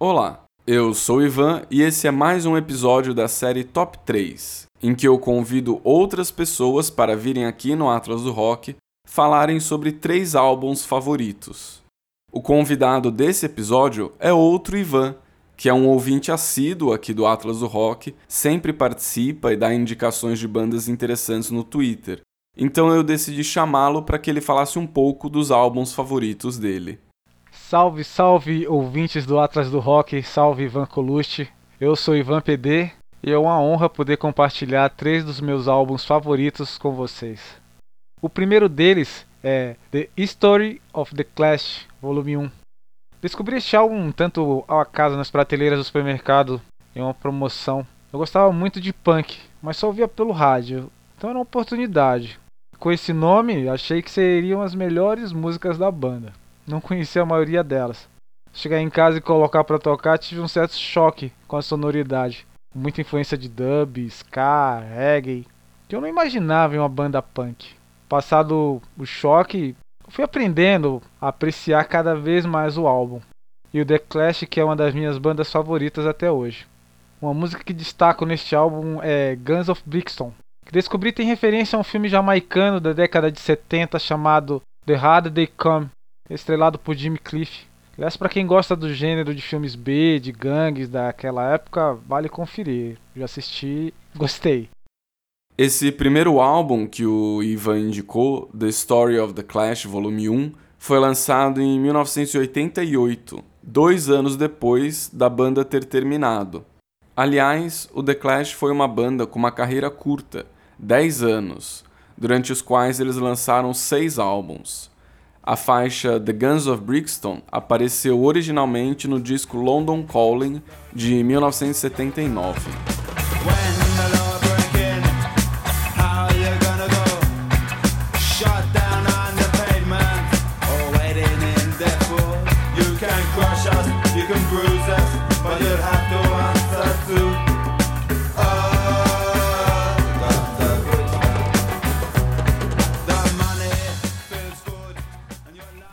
Olá, eu sou Ivan e esse é mais um episódio da série Top 3, em que eu convido outras pessoas para virem aqui no Atlas do Rock falarem sobre três álbuns favoritos. O convidado desse episódio é outro Ivan, que é um ouvinte assíduo aqui do Atlas do Rock, sempre participa e dá indicações de bandas interessantes no Twitter. Então eu decidi chamá-lo para que ele falasse um pouco dos álbuns favoritos dele. Salve, salve, ouvintes do Atlas do Rock, salve Ivan Colucci. Eu sou Ivan PD e é uma honra poder compartilhar três dos meus álbuns favoritos com vocês. O primeiro deles é The History of the Clash, volume 1. Descobri este álbum tanto ao acaso nas prateleiras do supermercado em uma promoção. Eu gostava muito de punk, mas só ouvia pelo rádio, então era uma oportunidade. Com esse nome, achei que seriam as melhores músicas da banda não conhecia a maioria delas. Chegar em casa e colocar para tocar, tive um certo choque com a sonoridade. Muita influência de dub, ska, reggae, que eu não imaginava em uma banda punk. Passado o choque, fui aprendendo a apreciar cada vez mais o álbum. E o The Clash, que é uma das minhas bandas favoritas até hoje. Uma música que destaco neste álbum é Guns of Brixton, que descobri tem referência a um filme jamaicano da década de 70 chamado The Harder They Come, estrelado por Jimmy Cliff. Aliás, para quem gosta do gênero de filmes B, de gangues daquela época, vale conferir. Já assisti, gostei. Esse primeiro álbum que o Ivan indicou, The Story of the Clash Volume 1, foi lançado em 1988, dois anos depois da banda ter terminado. Aliás, o The Clash foi uma banda com uma carreira curta, 10 anos, durante os quais eles lançaram seis álbuns. A faixa The Guns of Brixton apareceu originalmente no disco London Calling de 1979.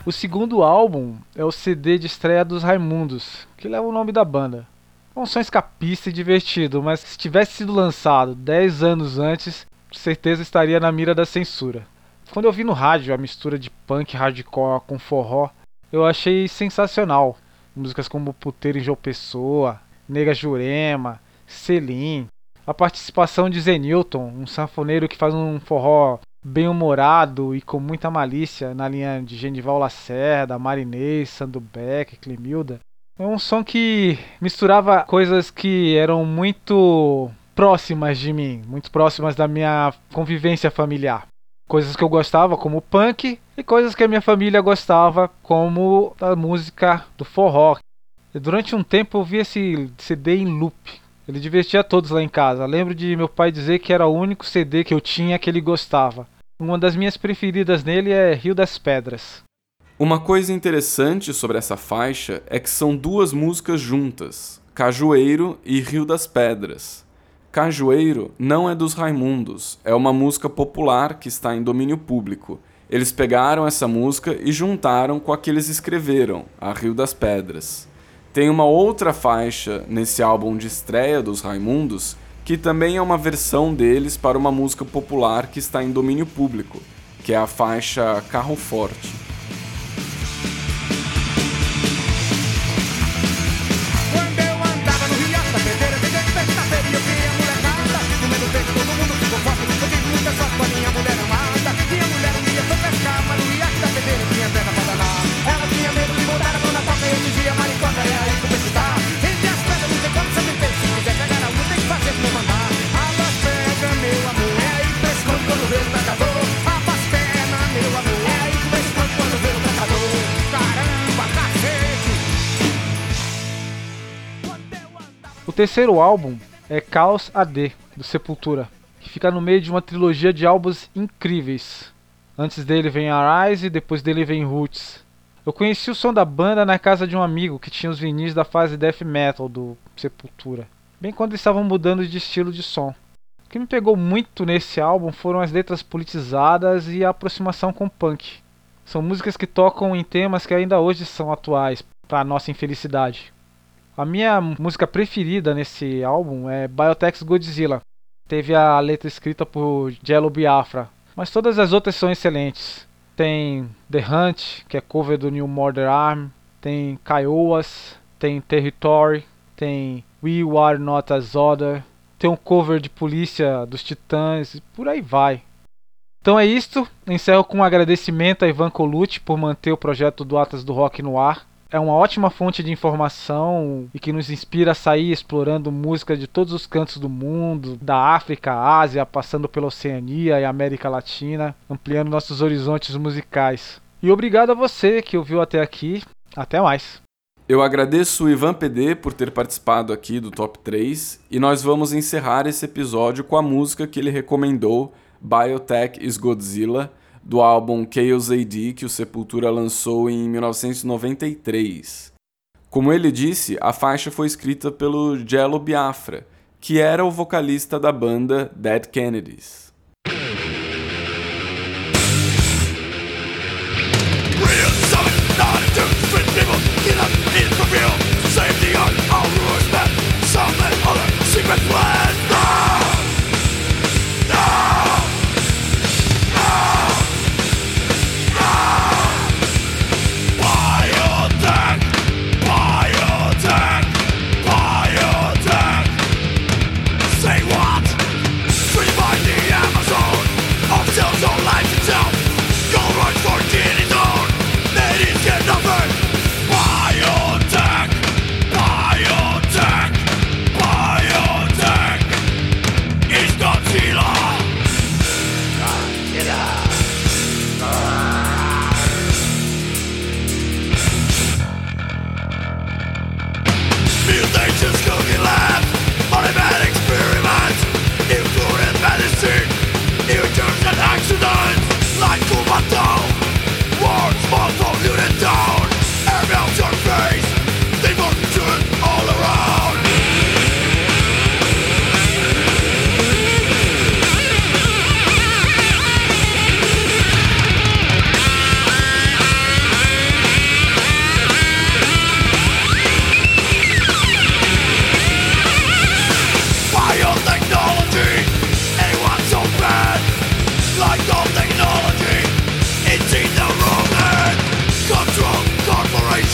O segundo álbum é o CD de estreia dos Raimundos, que leva o nome da banda. Um som escapista e divertido, mas se tivesse sido lançado 10 anos antes, certeza estaria na mira da censura. Quando eu vi no rádio a mistura de punk hardcore com forró, eu achei sensacional. Músicas como Puteiro em João Pessoa, Nega Jurema, Selim, a participação de Zenilton, um sanfoneiro que faz um forró bem-humorado e com muita malícia na linha de Genival Lacerda, Marinês, Sandro Beck, Clemilda. É um som que misturava coisas que eram muito próximas de mim, muito próximas da minha convivência familiar. Coisas que eu gostava, como punk, e coisas que a minha família gostava, como a música do forró. E durante um tempo eu vi esse CD em loop, ele divertia todos lá em casa. Lembro de meu pai dizer que era o único CD que eu tinha que ele gostava. Uma das minhas preferidas nele é Rio das Pedras. Uma coisa interessante sobre essa faixa é que são duas músicas juntas, Cajueiro e Rio das Pedras. Cajueiro não é dos Raimundos, é uma música popular que está em domínio público. Eles pegaram essa música e juntaram com a que eles escreveram, a Rio das Pedras. Tem uma outra faixa nesse álbum de estreia dos Raimundos que também é uma versão deles para uma música popular que está em domínio público, que é a faixa Carro Forte. Terceiro álbum é Chaos AD, do Sepultura, que fica no meio de uma trilogia de álbuns incríveis. Antes dele vem Arise e depois dele vem Roots. Eu conheci o som da banda na casa de um amigo que tinha os vinis da fase death metal do Sepultura, bem quando eles estavam mudando de estilo de som. O que me pegou muito nesse álbum foram as letras politizadas e a aproximação com punk. São músicas que tocam em temas que ainda hoje são atuais, para nossa infelicidade. A minha música preferida nesse álbum é Biotech's Godzilla. Teve a letra escrita por Jello Biafra, mas todas as outras são excelentes. Tem The Hunt, que é cover do New Murder Arm, tem Kiowas, tem Territory, tem We Are Not As Other, tem um cover de Polícia dos Titãs, e por aí vai. Então é isto. Encerro com um agradecimento a Ivan Colucci por manter o projeto do Atlas do Rock no ar é uma ótima fonte de informação e que nos inspira a sair explorando música de todos os cantos do mundo, da África, Ásia, passando pela Oceania e América Latina, ampliando nossos horizontes musicais. E obrigado a você que ouviu até aqui. Até mais. Eu agradeço o Ivan PD por ter participado aqui do Top 3 e nós vamos encerrar esse episódio com a música que ele recomendou, Biotech is Godzilla do álbum Chaos AD que o Sepultura lançou em 1993. Como ele disse, a faixa foi escrita pelo Jello Biafra, que era o vocalista da banda Dead Kennedys.